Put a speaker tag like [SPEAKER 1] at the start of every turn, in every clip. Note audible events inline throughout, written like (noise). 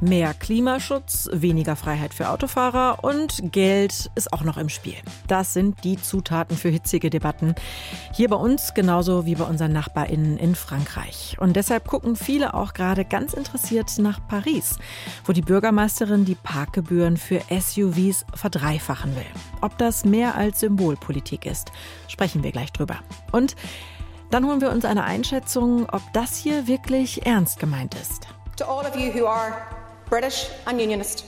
[SPEAKER 1] Mehr Klimaschutz, weniger Freiheit für Autofahrer und Geld ist auch noch im Spiel. Das sind die Zutaten für hitzige Debatten. Hier bei uns genauso wie bei unseren NachbarInnen in Frankreich. Und deshalb gucken viele auch gerade ganz interessiert nach Paris, wo die Bürgermeisterin die Parkgebühren für SUVs verdreifachen will. Ob das mehr als Symbolpolitik ist, sprechen wir gleich drüber. Und dann holen wir uns eine Einschätzung, ob das hier wirklich ernst gemeint ist.
[SPEAKER 2] To all of you who are British and Unionist.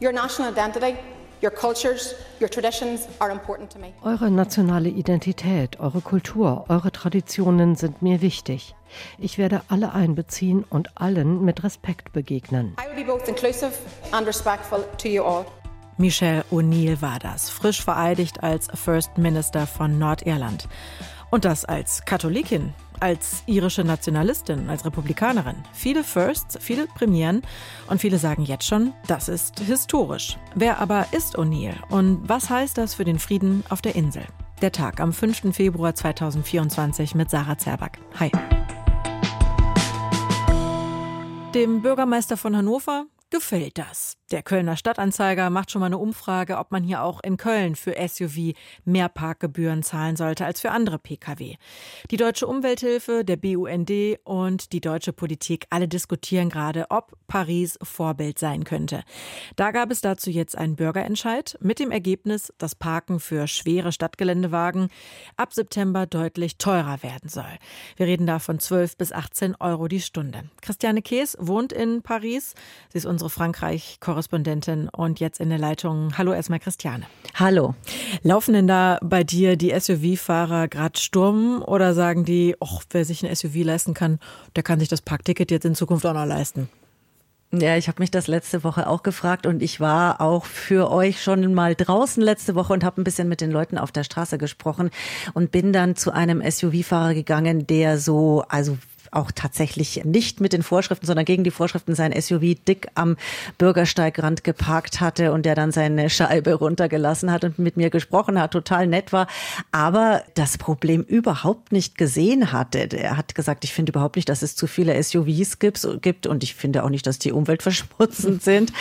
[SPEAKER 2] Your national identity, your cultures, your traditions are important to me.
[SPEAKER 3] Eure nationale Identität, eure Kultur, eure Traditionen sind mir wichtig. Ich werde alle einbeziehen und allen mit Respekt begegnen.
[SPEAKER 2] I will be both inclusive and respectful to you all.
[SPEAKER 1] Michelle O'Neill war das, frisch vereidigt als First Minister von Nordirland. Und das als Katholikin, als irische Nationalistin, als Republikanerin. Viele Firsts, viele Premieren und viele sagen jetzt schon, das ist historisch. Wer aber ist O'Neill und was heißt das für den Frieden auf der Insel? Der Tag am 5. Februar 2024 mit Sarah Zerback. Hi. Dem Bürgermeister von Hannover gefällt das. Der Kölner Stadtanzeiger macht schon mal eine Umfrage, ob man hier auch in Köln für SUV mehr Parkgebühren zahlen sollte als für andere Pkw. Die Deutsche Umwelthilfe, der BUND und die deutsche Politik alle diskutieren gerade, ob Paris Vorbild sein könnte. Da gab es dazu jetzt einen Bürgerentscheid mit dem Ergebnis, dass Parken für schwere Stadtgeländewagen ab September deutlich teurer werden soll. Wir reden da von 12 bis 18 Euro die Stunde. Christiane Kees wohnt in Paris. Sie ist unsere Frankreich-Korrespondentin Korrespondentin und jetzt in der Leitung. Hallo erstmal Christiane.
[SPEAKER 4] Hallo.
[SPEAKER 1] Laufen denn da bei dir die SUV-Fahrer gerade Sturm oder sagen die, ach, wer sich ein SUV leisten kann, der kann sich das Parkticket jetzt in Zukunft auch noch leisten?
[SPEAKER 4] Ja, ich habe mich das letzte Woche auch gefragt und ich war auch für euch schon mal draußen letzte Woche und habe ein bisschen mit den Leuten auf der Straße gesprochen und bin dann zu einem SUV-Fahrer gegangen, der so, also auch tatsächlich nicht mit den Vorschriften, sondern gegen die Vorschriften sein SUV dick am Bürgersteigrand geparkt hatte und der dann seine Scheibe runtergelassen hat und mit mir gesprochen hat, total nett war, aber das Problem überhaupt nicht gesehen hatte. Er hat gesagt, ich finde überhaupt nicht, dass es zu viele SUVs gibt und ich finde auch nicht, dass die umweltverschmutzend (laughs) sind.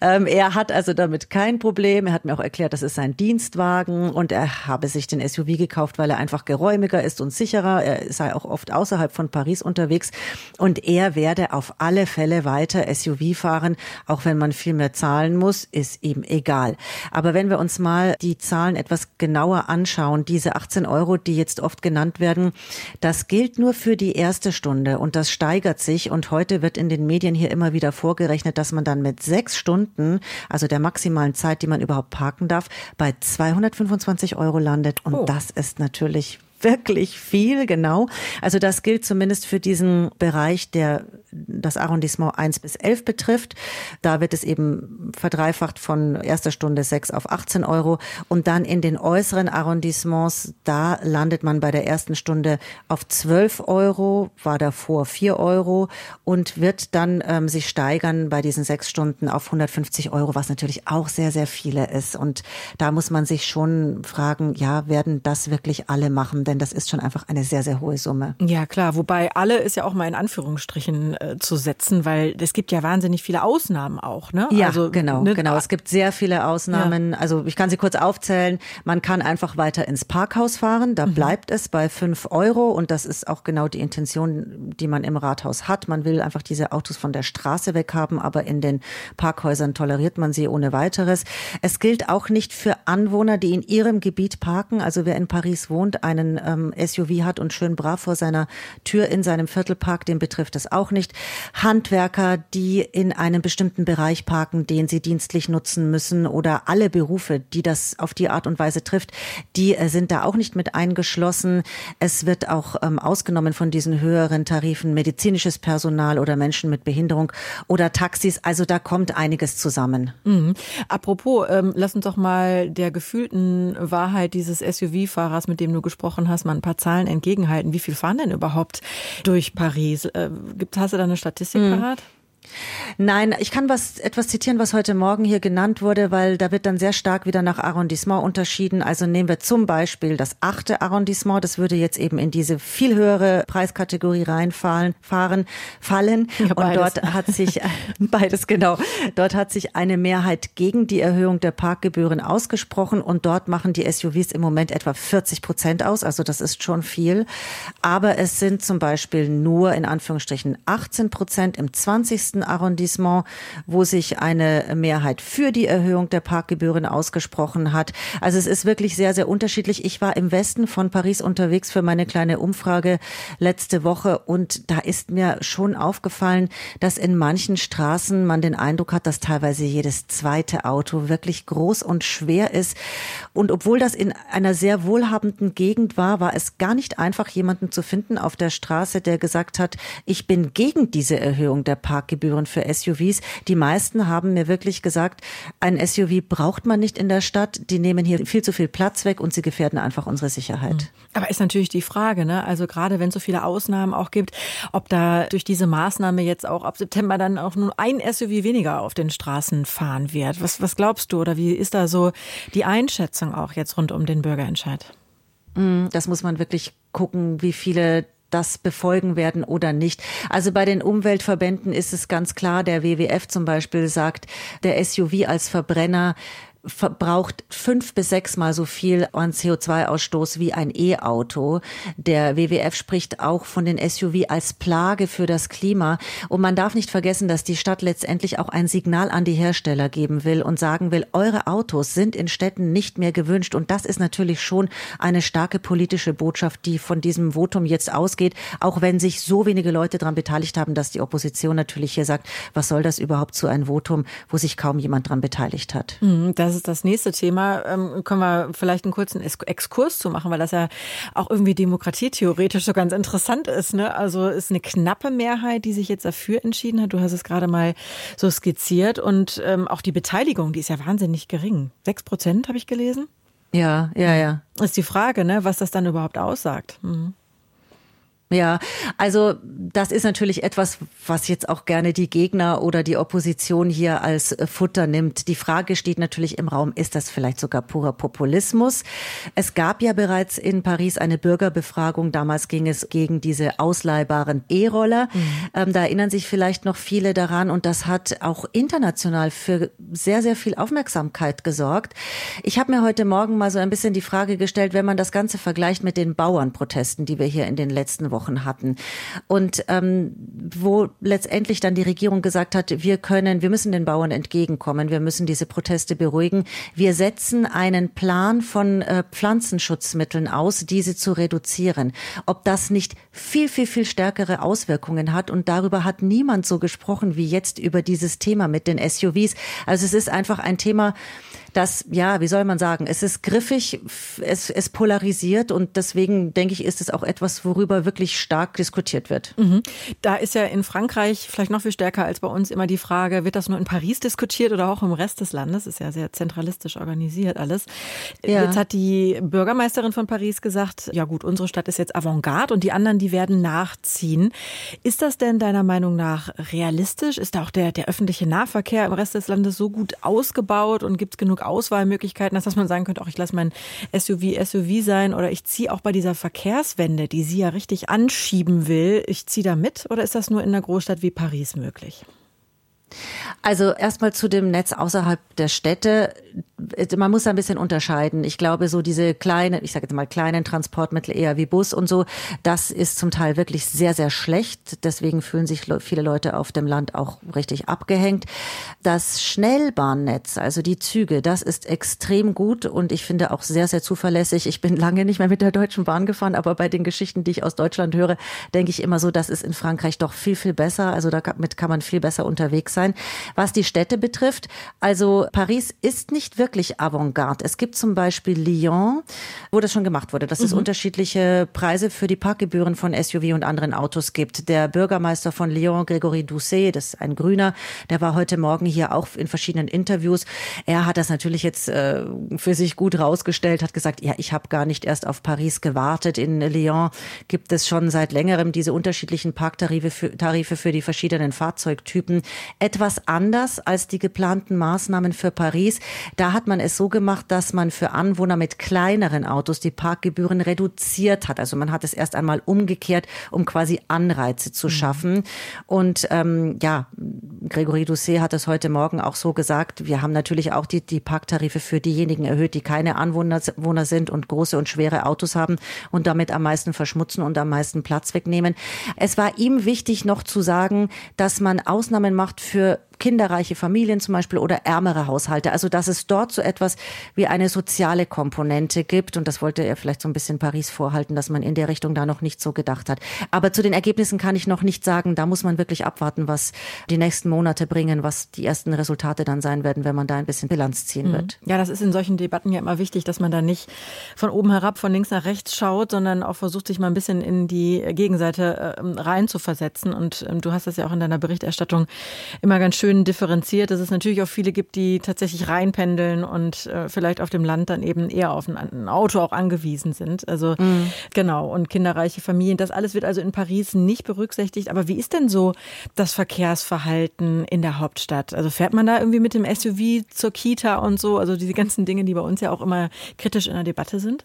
[SPEAKER 4] Ähm, er hat also damit kein Problem. Er hat mir auch erklärt, das ist sein Dienstwagen und er habe sich den SUV gekauft, weil er einfach geräumiger ist und sicherer. Er sei auch oft außerhalb von Paris und unterwegs und er werde auf alle Fälle weiter SUV fahren, auch wenn man viel mehr zahlen muss, ist ihm egal. Aber wenn wir uns mal die Zahlen etwas genauer anschauen, diese 18 Euro, die jetzt oft genannt werden, das gilt nur für die erste Stunde und das steigert sich und heute wird in den Medien hier immer wieder vorgerechnet, dass man dann mit sechs Stunden, also der maximalen Zeit, die man überhaupt parken darf, bei 225 Euro landet und oh. das ist natürlich wirklich viel, genau. Also das gilt zumindest für diesen Bereich, der das Arrondissement 1 bis 11 betrifft. Da wird es eben verdreifacht von erster Stunde 6 auf 18 Euro. Und dann in den äußeren Arrondissements, da landet man bei der ersten Stunde auf 12 Euro, war davor 4 Euro und wird dann ähm, sich steigern bei diesen sechs Stunden auf 150 Euro, was natürlich auch sehr, sehr viele ist. Und da muss man sich schon fragen, ja, werden das wirklich alle machen? Denn das ist schon einfach eine sehr, sehr hohe Summe.
[SPEAKER 1] Ja, klar. Wobei alle ist ja auch mal in Anführungsstrichen äh, zu setzen, weil es gibt ja wahnsinnig viele Ausnahmen auch, ne?
[SPEAKER 4] Ja, also, genau, ne? genau. Es gibt sehr viele Ausnahmen.
[SPEAKER 1] Ja.
[SPEAKER 4] Also ich kann sie kurz aufzählen. Man kann einfach weiter ins Parkhaus fahren. Da mhm. bleibt es bei fünf Euro und das ist auch genau die Intention, die man im Rathaus hat. Man will einfach diese Autos von der Straße weghaben, aber in den Parkhäusern toleriert man sie ohne weiteres. Es gilt auch nicht für Anwohner, die in ihrem Gebiet parken. Also wer in Paris wohnt, einen ähm, SUV hat und schön brav vor seiner Tür in seinem Viertel parkt, den betrifft das auch nicht. Handwerker, die in einem bestimmten Bereich parken, den sie dienstlich nutzen müssen oder alle Berufe, die das auf die Art und Weise trifft, die äh, sind da auch nicht mit eingeschlossen. Es wird auch ähm, ausgenommen von diesen höheren Tarifen medizinisches Personal oder Menschen mit Behinderung oder Taxis. Also da kommt einiges zusammen.
[SPEAKER 1] Mhm. Apropos, ähm, lass uns doch mal der gefühlten Wahrheit dieses SUV-Fahrers, mit dem du gesprochen hast, hast, mal ein paar Zahlen entgegenhalten. Wie viel fahren denn überhaupt durch Paris? Äh, gibt, hast du da eine Statistik mhm. parat?
[SPEAKER 4] Nein, ich kann was etwas zitieren, was heute Morgen hier genannt wurde, weil da wird dann sehr stark wieder nach Arrondissement unterschieden. Also nehmen wir zum Beispiel das achte Arrondissement, das würde jetzt eben in diese viel höhere Preiskategorie reinfallen, fahren, fallen. Ja, und dort hat sich (laughs) beides genau. Dort hat sich eine Mehrheit gegen die Erhöhung der Parkgebühren ausgesprochen und dort machen die SUVs im Moment etwa 40 Prozent aus. Also das ist schon viel. Aber es sind zum Beispiel nur in Anführungsstrichen 18 Prozent im 20. Arrondissement, wo sich eine Mehrheit für die Erhöhung der Parkgebühren ausgesprochen hat. Also es ist wirklich sehr, sehr unterschiedlich. Ich war im Westen von Paris unterwegs für meine kleine Umfrage letzte Woche und da ist mir schon aufgefallen, dass in manchen Straßen man den Eindruck hat, dass teilweise jedes zweite Auto wirklich groß und schwer ist. Und obwohl das in einer sehr wohlhabenden Gegend war, war es gar nicht einfach, jemanden zu finden auf der Straße, der gesagt hat, ich bin gegen diese Erhöhung der Parkgebühren Gebühren für SUVs. Die meisten haben mir wirklich gesagt, ein SUV braucht man nicht in der Stadt. Die nehmen hier viel zu viel Platz weg und sie gefährden einfach unsere Sicherheit. Hm.
[SPEAKER 1] Aber ist natürlich die Frage, ne? Also gerade wenn es so viele Ausnahmen auch gibt, ob da durch diese Maßnahme jetzt auch ab September dann auch nur ein SUV weniger auf den Straßen fahren wird. Was, was glaubst du oder wie ist da so die Einschätzung auch jetzt rund um den Bürgerentscheid?
[SPEAKER 4] Hm, das muss man wirklich gucken, wie viele das befolgen werden oder nicht. Also bei den Umweltverbänden ist es ganz klar, der WWF zum Beispiel sagt, der SUV als Verbrenner verbraucht fünf bis sechsmal so viel an CO2-Ausstoß wie ein E-Auto. Der WWF spricht auch von den SUV als Plage für das Klima. Und man darf nicht vergessen, dass die Stadt letztendlich auch ein Signal an die Hersteller geben will und sagen will, eure Autos sind in Städten nicht mehr gewünscht. Und das ist natürlich schon eine starke politische Botschaft, die von diesem Votum jetzt ausgeht, auch wenn sich so wenige Leute daran beteiligt haben, dass die Opposition natürlich hier sagt, was soll das überhaupt zu einem Votum, wo sich kaum jemand daran beteiligt hat.
[SPEAKER 1] Mhm, das ist das nächste Thema. Ähm, können wir vielleicht einen kurzen Exkurs zu machen, weil das ja auch irgendwie demokratietheoretisch so ganz interessant ist. Ne? Also ist eine knappe Mehrheit, die sich jetzt dafür entschieden hat. Du hast es gerade mal so skizziert. Und ähm, auch die Beteiligung, die ist ja wahnsinnig gering. Sechs Prozent habe ich gelesen.
[SPEAKER 4] Ja, ja, ja.
[SPEAKER 1] Ist die Frage, ne, was das dann überhaupt aussagt. Mhm.
[SPEAKER 4] Ja, also das ist natürlich etwas, was jetzt auch gerne die Gegner oder die Opposition hier als äh, Futter nimmt. Die Frage steht natürlich im Raum, ist das vielleicht sogar purer Populismus? Es gab ja bereits in Paris eine Bürgerbefragung. Damals ging es gegen diese ausleihbaren E-Roller. Mhm. Ähm, da erinnern sich vielleicht noch viele daran und das hat auch international für sehr, sehr viel Aufmerksamkeit gesorgt. Ich habe mir heute Morgen mal so ein bisschen die Frage gestellt, wenn man das Ganze vergleicht mit den Bauernprotesten, die wir hier in den letzten Wochen Wochen hatten. Und ähm, wo letztendlich dann die Regierung gesagt hat, wir können, wir müssen den Bauern entgegenkommen, wir müssen diese Proteste beruhigen. Wir setzen einen Plan von äh, Pflanzenschutzmitteln aus, diese zu reduzieren. Ob das nicht viel, viel, viel stärkere Auswirkungen hat und darüber hat niemand so gesprochen wie jetzt über dieses Thema mit den SUVs. Also es ist einfach ein Thema, das, ja, wie soll man sagen, es ist griffig, es, es polarisiert und deswegen denke ich, ist es auch etwas, worüber wirklich stark diskutiert wird.
[SPEAKER 1] Mhm. Da ist ja in Frankreich vielleicht noch viel stärker als bei uns immer die Frage, wird das nur in Paris diskutiert oder auch im Rest des Landes? Ist ja sehr zentralistisch organisiert alles. Ja. Jetzt hat die Bürgermeisterin von Paris gesagt, ja gut, unsere Stadt ist jetzt Avantgarde und die anderen, die werden nachziehen. Ist das denn deiner Meinung nach realistisch? Ist da auch der, der öffentliche Nahverkehr im Rest des Landes so gut ausgebaut und gibt es genug Auswahlmöglichkeiten dass man sagen könnte, auch ich lasse mein SUV SUV sein oder ich ziehe auch bei dieser Verkehrswende, die sie ja richtig anschieben will, ich ziehe da mit oder ist das nur in einer Großstadt wie Paris möglich?
[SPEAKER 4] Also erstmal zu dem Netz außerhalb der Städte. Man muss ein bisschen unterscheiden. Ich glaube, so diese kleinen, ich sage jetzt mal kleinen Transportmittel eher wie Bus und so, das ist zum Teil wirklich sehr, sehr schlecht. Deswegen fühlen sich viele Leute auf dem Land auch richtig abgehängt. Das Schnellbahnnetz, also die Züge, das ist extrem gut und ich finde auch sehr, sehr zuverlässig. Ich bin lange nicht mehr mit der Deutschen Bahn gefahren, aber bei den Geschichten, die ich aus Deutschland höre, denke ich immer so, das ist in Frankreich doch viel, viel besser. Also damit kann man viel besser unterwegs sein. Was die Städte betrifft, also Paris ist nicht wirklich wirklich Avantgarde. Es gibt zum Beispiel Lyon, wo das schon gemacht wurde, dass mhm. es unterschiedliche Preise für die Parkgebühren von SUV und anderen Autos gibt. Der Bürgermeister von Lyon, Grégory Doucet, das ist ein Grüner, der war heute Morgen hier auch in verschiedenen Interviews. Er hat das natürlich jetzt äh, für sich gut rausgestellt, hat gesagt, ja, ich habe gar nicht erst auf Paris gewartet. In Lyon gibt es schon seit längerem diese unterschiedlichen Parktarife für, Tarife für die verschiedenen Fahrzeugtypen. Etwas anders als die geplanten Maßnahmen für Paris. Da hat man es so gemacht, dass man für Anwohner mit kleineren Autos die Parkgebühren reduziert hat. Also man hat es erst einmal umgekehrt, um quasi Anreize zu mhm. schaffen. Und ähm, ja, Gregory Doucet hat es heute Morgen auch so gesagt. Wir haben natürlich auch die, die Parktarife für diejenigen erhöht, die keine Anwohner sind und große und schwere Autos haben und damit am meisten verschmutzen und am meisten Platz wegnehmen. Es war ihm wichtig noch zu sagen, dass man Ausnahmen macht für kinderreiche Familien zum Beispiel oder ärmere Haushalte. Also dass es dort so etwas wie eine soziale Komponente gibt. Und das wollte er vielleicht so ein bisschen Paris vorhalten, dass man in der Richtung da noch nicht so gedacht hat. Aber zu den Ergebnissen kann ich noch nicht sagen. Da muss man wirklich abwarten, was die nächsten Monate bringen, was die ersten Resultate dann sein werden, wenn man da ein bisschen Bilanz ziehen mhm. wird.
[SPEAKER 1] Ja, das ist in solchen Debatten ja immer wichtig, dass man da nicht von oben herab, von links nach rechts schaut, sondern auch versucht, sich mal ein bisschen in die Gegenseite äh, rein zu versetzen. Und ähm, du hast das ja auch in deiner Berichterstattung immer ganz schön schön differenziert, dass es natürlich auch viele gibt, die tatsächlich reinpendeln und äh, vielleicht auf dem Land dann eben eher auf ein, ein Auto auch angewiesen sind. Also mhm. genau, und kinderreiche Familien. Das alles wird also in Paris nicht berücksichtigt. Aber wie ist denn so das Verkehrsverhalten in der Hauptstadt? Also fährt man da irgendwie mit dem SUV zur Kita und so? Also diese ganzen Dinge, die bei uns ja auch immer kritisch in der Debatte sind?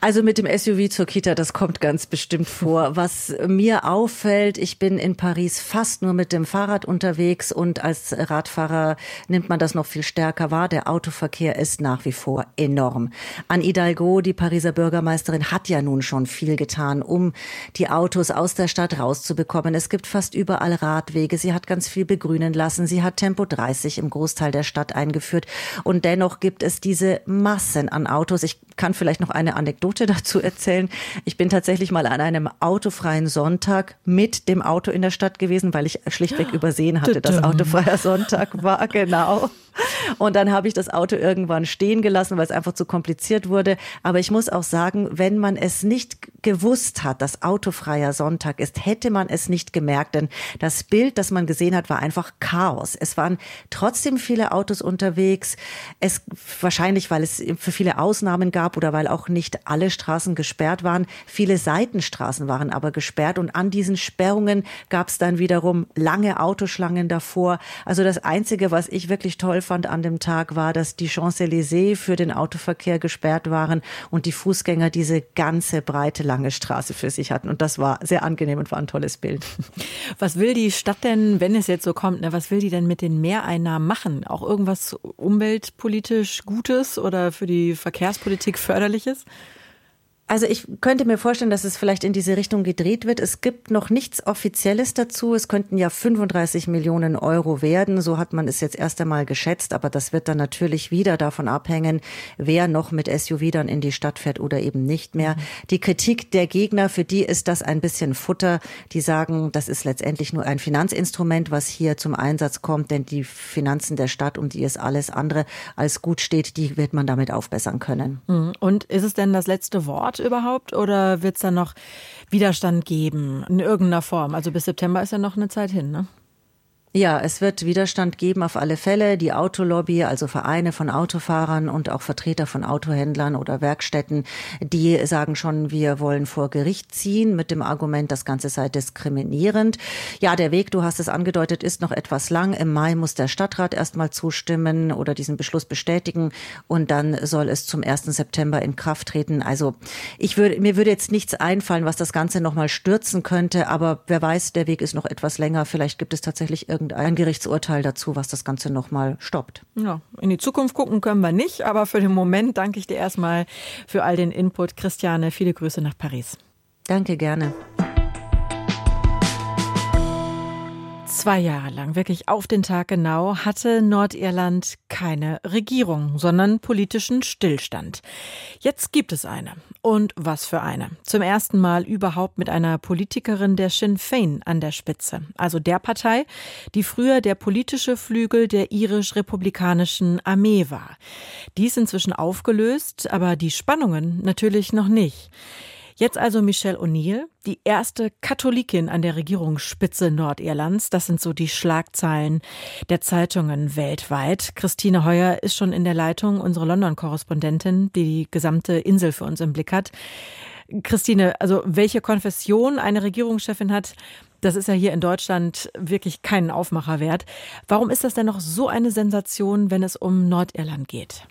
[SPEAKER 4] Also mit dem SUV zur Kita, das kommt ganz bestimmt vor. (laughs) Was mir auffällt, ich bin in Paris fast nur mit dem Fahrrad unterwegs und als Radfahrer nimmt man das noch viel stärker wahr. Der Autoverkehr ist nach wie vor enorm. An Hidalgo, die Pariser Bürgermeisterin, hat ja nun schon viel getan, um die Autos aus der Stadt rauszubekommen. Es gibt fast überall Radwege. Sie hat ganz viel begrünen lassen. Sie hat Tempo 30 im Großteil der Stadt eingeführt. Und dennoch gibt es diese Massen an Autos. Ich kann vielleicht noch eine Anekdote (laughs) dazu erzählen. Ich bin tatsächlich mal an einem autofreien Sonntag mit dem Auto in der Stadt gewesen, weil ich schlichtweg übersehen hatte, dass autofreier Sonntag war. (laughs) Genau. Und dann habe ich das Auto irgendwann stehen gelassen, weil es einfach zu kompliziert wurde. Aber ich muss auch sagen, wenn man es nicht gewusst hat, dass autofreier Sonntag ist, hätte man es nicht gemerkt. Denn das Bild, das man gesehen hat, war einfach Chaos. Es waren trotzdem viele Autos unterwegs. Es wahrscheinlich, weil es für viele Ausnahmen gab oder weil auch nicht alle Straßen gesperrt waren. Viele Seitenstraßen waren aber gesperrt und an diesen Sperrungen gab es dann wiederum lange Autoschlangen davor. Also das Einzige, was ich wirklich toll fand an dem Tag war, dass die Champs-Élysées für den Autoverkehr gesperrt waren und die Fußgänger diese ganze breite lange Straße für sich hatten. Und das war sehr angenehm und war ein tolles Bild. (laughs)
[SPEAKER 1] Was will die Stadt denn, wenn es jetzt so kommt, ne, was will die denn mit den Mehreinnahmen machen? Auch irgendwas umweltpolitisch Gutes oder für die Verkehrspolitik förderliches?
[SPEAKER 4] Also ich könnte mir vorstellen, dass es vielleicht in diese Richtung gedreht wird. Es gibt noch nichts Offizielles dazu. Es könnten ja 35 Millionen Euro werden. So hat man es jetzt erst einmal geschätzt. Aber das wird dann natürlich wieder davon abhängen, wer noch mit SUV dann in die Stadt fährt oder eben nicht mehr. Die Kritik der Gegner, für die ist das ein bisschen Futter. Die sagen, das ist letztendlich nur ein Finanzinstrument, was hier zum Einsatz kommt. Denn die Finanzen der Stadt, um die es alles andere als gut steht, die wird man damit aufbessern können.
[SPEAKER 1] Mhm. Und ist es denn das letzte Wort? Wort überhaupt oder wird es dann noch Widerstand geben in irgendeiner Form? Also bis September ist ja noch eine Zeit hin, ne?
[SPEAKER 4] Ja, es wird Widerstand geben auf alle Fälle. Die Autolobby, also Vereine von Autofahrern und auch Vertreter von Autohändlern oder Werkstätten, die sagen schon, wir wollen vor Gericht ziehen mit dem Argument, das Ganze sei diskriminierend. Ja, der Weg, du hast es angedeutet, ist noch etwas lang. Im Mai muss der Stadtrat erstmal zustimmen oder diesen Beschluss bestätigen und dann soll es zum 1. September in Kraft treten. Also ich würde, mir würde jetzt nichts einfallen, was das Ganze nochmal stürzen könnte, aber wer weiß, der Weg ist noch etwas länger. Vielleicht gibt es tatsächlich irgendein irgendein Gerichtsurteil dazu, was das Ganze nochmal stoppt.
[SPEAKER 1] Ja, in die Zukunft gucken können wir nicht, aber für den Moment danke ich dir erstmal für all den Input. Christiane, viele Grüße nach Paris.
[SPEAKER 4] Danke gerne.
[SPEAKER 1] Zwei Jahre lang, wirklich auf den Tag genau, hatte Nordirland keine Regierung, sondern politischen Stillstand. Jetzt gibt es eine. Und was für eine. Zum ersten Mal überhaupt mit einer Politikerin der Sinn Fein an der Spitze. Also der Partei, die früher der politische Flügel der irisch-republikanischen Armee war. Die ist inzwischen aufgelöst, aber die Spannungen natürlich noch nicht. Jetzt also Michelle O'Neill, die erste Katholikin an der Regierungsspitze Nordirlands. Das sind so die Schlagzeilen der Zeitungen weltweit. Christine Heuer ist schon in der Leitung, unsere London-Korrespondentin, die die gesamte Insel für uns im Blick hat. Christine, also welche Konfession eine Regierungschefin hat, das ist ja hier in Deutschland wirklich keinen Aufmacher wert. Warum ist das denn noch so eine Sensation, wenn es um Nordirland geht?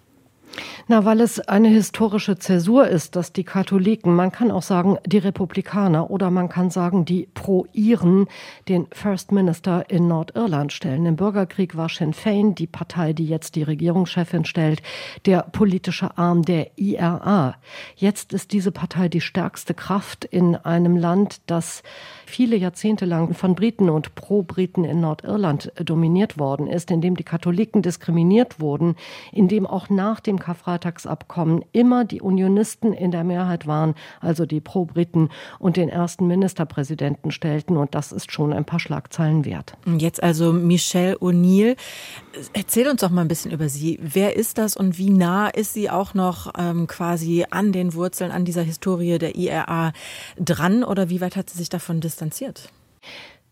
[SPEAKER 3] Na, weil es eine historische Zäsur ist, dass die Katholiken, man kann auch sagen die Republikaner oder man kann sagen die Pro-Iren, den First Minister in Nordirland stellen. Im Bürgerkrieg war Sinn Fein, die Partei, die jetzt die Regierungschefin stellt, der politische Arm der IRA. Jetzt ist diese Partei die stärkste Kraft in einem Land, das viele Jahrzehnte lang von Briten und Pro-Briten in Nordirland dominiert worden ist, in dem die Katholiken diskriminiert wurden, in dem auch nach dem Karfreitagsabkommen immer die Unionisten in der Mehrheit waren, also die Pro-Briten und den ersten Ministerpräsidenten stellten. Und das ist schon ein paar Schlagzeilen wert.
[SPEAKER 1] Jetzt also Michelle O'Neill. Erzähl uns doch mal ein bisschen über sie. Wer ist das und wie nah ist sie auch noch ähm, quasi an den Wurzeln, an dieser Historie der IRA dran oder wie weit hat sie sich davon distanziert?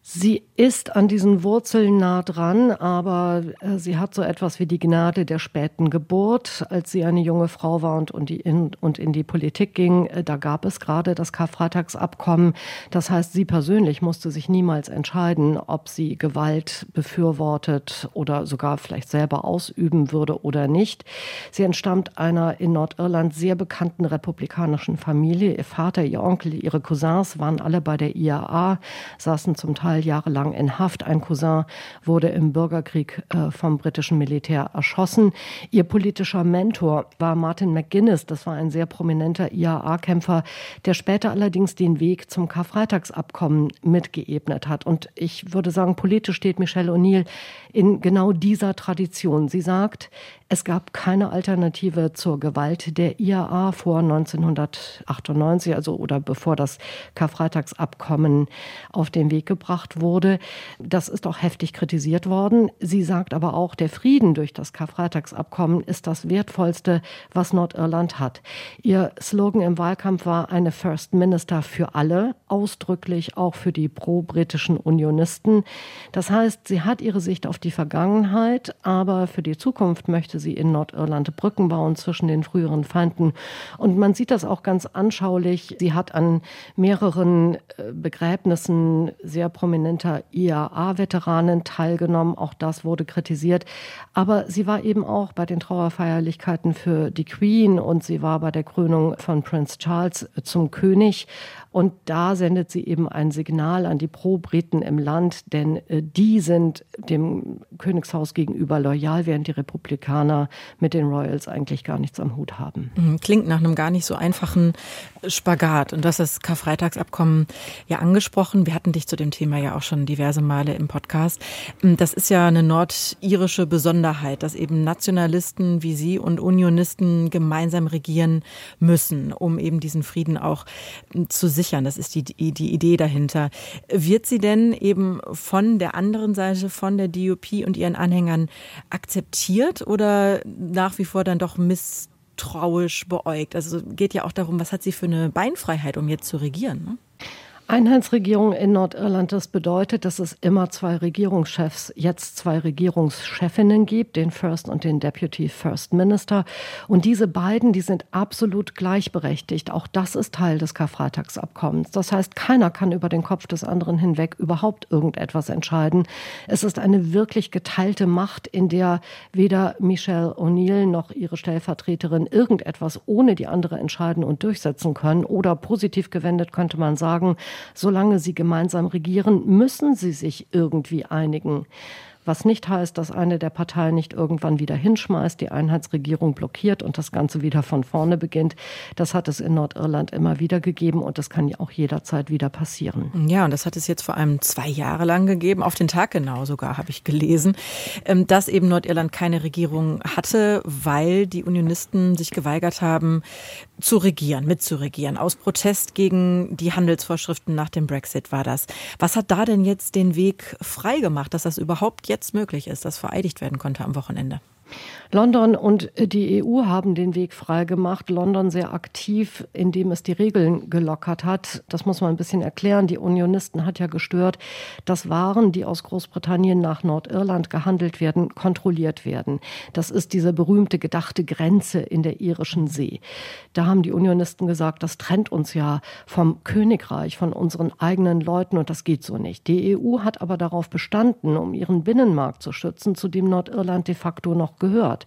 [SPEAKER 3] Sie ist an diesen Wurzeln nah dran, aber äh, sie hat so etwas wie die Gnade der späten Geburt. Als sie eine junge Frau war und, und, in, und in die Politik ging, äh, da gab es gerade das Karfreitagsabkommen. Das heißt, sie persönlich musste sich niemals entscheiden, ob sie Gewalt befürwortet oder sogar vielleicht selber ausüben würde oder nicht. Sie entstammt einer in Nordirland sehr bekannten republikanischen Familie. Ihr Vater, ihr Onkel, ihre Cousins waren alle bei der IAA, saßen zum Teil jahrelang in Haft. Ein Cousin wurde im Bürgerkrieg äh, vom britischen Militär erschossen. Ihr politischer Mentor war Martin McGuinness. Das war ein sehr prominenter IAA-Kämpfer, der später allerdings den Weg zum Karfreitagsabkommen mitgeebnet hat. Und ich würde sagen, politisch steht Michelle O'Neill in genau dieser Tradition. Sie sagt, es gab keine Alternative zur Gewalt der IAA vor 1998, also oder bevor das Karfreitagsabkommen auf den Weg gebracht wurde. Das ist auch heftig kritisiert worden. Sie sagt aber auch, der Frieden durch das Karfreitagsabkommen ist das wertvollste, was Nordirland hat. Ihr Slogan im Wahlkampf war eine First Minister für alle, ausdrücklich auch für die pro-britischen Unionisten. Das heißt, sie hat ihre Sicht auf die Vergangenheit, aber für die Zukunft möchte sie in Nordirland Brücken bauen zwischen den früheren Feinden. Und man sieht das auch ganz anschaulich. Sie hat an mehreren äh, Begräbnissen sehr prominenter IAA-Veteranen teilgenommen. Auch das wurde kritisiert. Aber sie war eben auch bei den Trauerfeierlichkeiten für die Queen und sie war bei der Krönung von Prince Charles zum König. Und da sendet sie eben ein Signal an die Pro-Briten im Land, denn äh, die sind dem Königshaus gegenüber loyal, während die Republikaner mit den Royals eigentlich gar nichts am Hut haben.
[SPEAKER 1] Mhm, klingt nach einem gar nicht so einfachen Spagat. Und das ist Karfreitagsabkommen ja angesprochen. Wir hatten dich zu dem Thema ja auch schon diverse Male im Podcast. Mhm, das ist ja eine nordirische Besonderheit, dass eben Nationalisten wie Sie und Unionisten gemeinsam regieren müssen, um eben diesen Frieden auch zu sichern sichern. Das ist die, die Idee dahinter. Wird sie denn eben von der anderen Seite, von der DUP und ihren Anhängern akzeptiert oder nach wie vor dann doch misstrauisch beäugt? Also geht ja auch darum, was hat sie für eine Beinfreiheit, um jetzt zu regieren? Ne?
[SPEAKER 3] Einheitsregierung in Nordirland, das bedeutet, dass es immer zwei Regierungschefs, jetzt zwei Regierungschefinnen gibt, den First und den Deputy First Minister. Und diese beiden, die sind absolut gleichberechtigt. Auch das ist Teil des Karfreitagsabkommens. Das heißt, keiner kann über den Kopf des anderen hinweg überhaupt irgendetwas entscheiden. Es ist eine wirklich geteilte Macht, in der weder Michelle O'Neill noch ihre Stellvertreterin irgendetwas ohne die andere entscheiden und durchsetzen können. Oder positiv gewendet könnte man sagen, solange sie gemeinsam regieren, müssen sie sich irgendwie einigen. Was nicht heißt, dass eine der Parteien nicht irgendwann wieder hinschmeißt, die Einheitsregierung blockiert und das Ganze wieder von vorne beginnt. Das hat es in Nordirland immer wieder gegeben und das kann ja auch jederzeit wieder passieren.
[SPEAKER 1] Ja, und das hat es jetzt vor allem zwei Jahre lang gegeben, auf den Tag genau sogar, habe ich gelesen, ähm, dass eben Nordirland keine Regierung hatte, weil die Unionisten sich geweigert haben, zu regieren, mitzuregieren. Aus Protest gegen die Handelsvorschriften nach dem Brexit war das. Was hat da denn jetzt den Weg frei gemacht, dass das überhaupt jetzt möglich ist, dass vereidigt werden konnte am Wochenende?
[SPEAKER 3] London und die EU haben den Weg freigemacht. London sehr aktiv, indem es die Regeln gelockert hat. Das muss man ein bisschen erklären. Die Unionisten hat ja gestört, dass Waren, die aus Großbritannien nach Nordirland gehandelt werden, kontrolliert werden. Das ist diese berühmte gedachte Grenze in der irischen See. Da haben die Unionisten gesagt, das trennt uns ja vom Königreich, von unseren eigenen Leuten und das geht so nicht. Die EU hat aber darauf bestanden, um ihren Binnenmarkt zu schützen, zu dem Nordirland de facto noch gehört.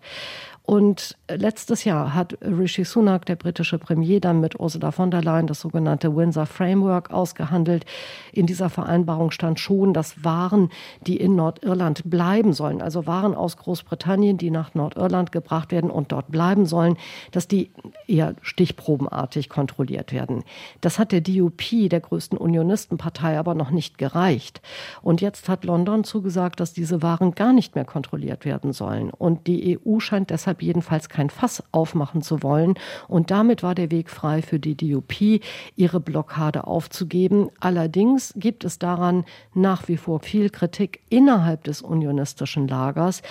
[SPEAKER 3] Und letztes Jahr hat Rishi Sunak, der britische Premier, dann mit Ursula von der Leyen das sogenannte Windsor Framework ausgehandelt. In dieser Vereinbarung stand schon, dass Waren, die in Nordirland bleiben sollen, also Waren aus Großbritannien, die nach Nordirland gebracht werden und dort bleiben sollen, dass die eher stichprobenartig kontrolliert werden. Das hat der DUP, der größten Unionistenpartei, aber noch nicht gereicht. Und jetzt hat London zugesagt, dass diese Waren gar nicht mehr kontrolliert werden sollen. Und die EU scheint deshalb deshalb jedenfalls kein Fass aufmachen zu wollen. Und damit war der Weg frei für die DUP, ihre Blockade aufzugeben. Allerdings gibt es daran nach wie vor viel Kritik innerhalb des unionistischen Lagers.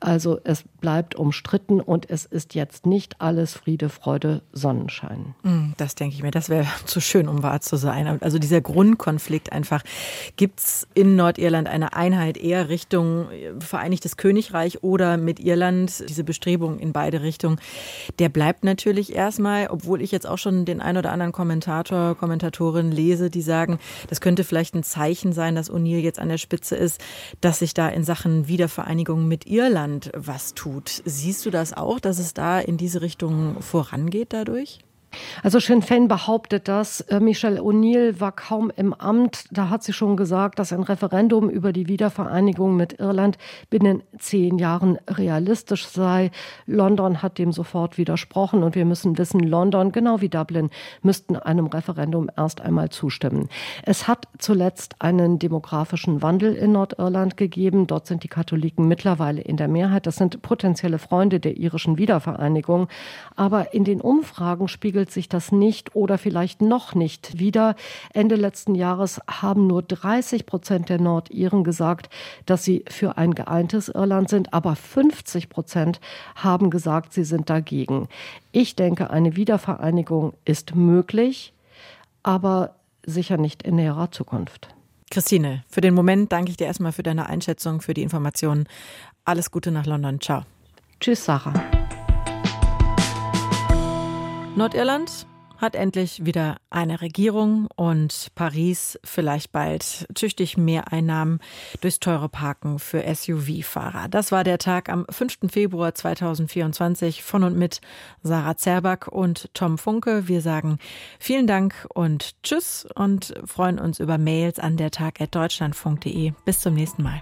[SPEAKER 3] Also es bleibt umstritten und es ist jetzt nicht alles Friede, Freude, Sonnenschein.
[SPEAKER 1] Hm, das denke ich mir, das wäre (laughs) zu schön, um wahr zu sein. Also dieser Grundkonflikt einfach. Gibt es in Nordirland eine Einheit eher Richtung Vereinigtes Königreich oder mit Irland diese Bestrebung? Verschiebung in beide Richtungen, der bleibt natürlich erstmal, obwohl ich jetzt auch schon den ein oder anderen Kommentator, Kommentatorin lese, die sagen, das könnte vielleicht ein Zeichen sein, dass O'Neill jetzt an der Spitze ist, dass sich da in Sachen Wiedervereinigung mit Irland was tut. Siehst du das auch, dass es da in diese Richtung vorangeht dadurch?
[SPEAKER 3] Also Sinn Fein behauptet das. Äh, Michelle O'Neill war kaum im Amt. Da hat sie schon gesagt, dass ein Referendum über die Wiedervereinigung mit Irland binnen zehn Jahren realistisch sei. London hat dem sofort widersprochen und wir müssen wissen, London, genau wie Dublin, müssten einem Referendum erst einmal zustimmen. Es hat zuletzt einen demografischen Wandel in Nordirland gegeben. Dort sind die Katholiken mittlerweile in der Mehrheit. Das sind potenzielle Freunde der irischen Wiedervereinigung. Aber in den Umfragen spiegelt spiegelt sich das nicht oder vielleicht noch nicht wieder. Ende letzten Jahres haben nur 30 Prozent der Nordiren gesagt, dass sie für ein geeintes Irland sind, aber 50 Prozent haben gesagt, sie sind dagegen. Ich denke, eine Wiedervereinigung ist möglich, aber sicher nicht in näherer Zukunft.
[SPEAKER 1] Christine, für den Moment danke ich dir erstmal für deine Einschätzung, für die Informationen. Alles Gute nach London. Ciao.
[SPEAKER 3] Tschüss, Sarah.
[SPEAKER 1] Nordirland hat endlich wieder eine Regierung und Paris vielleicht bald tüchtig mehr Einnahmen durchs teure Parken für SUV-Fahrer. Das war der Tag am 5. Februar 2024 von und mit Sarah Zerback und Tom Funke. Wir sagen vielen Dank und Tschüss und freuen uns über Mails an der Tag.deutschlandfunk.de. Bis zum nächsten Mal.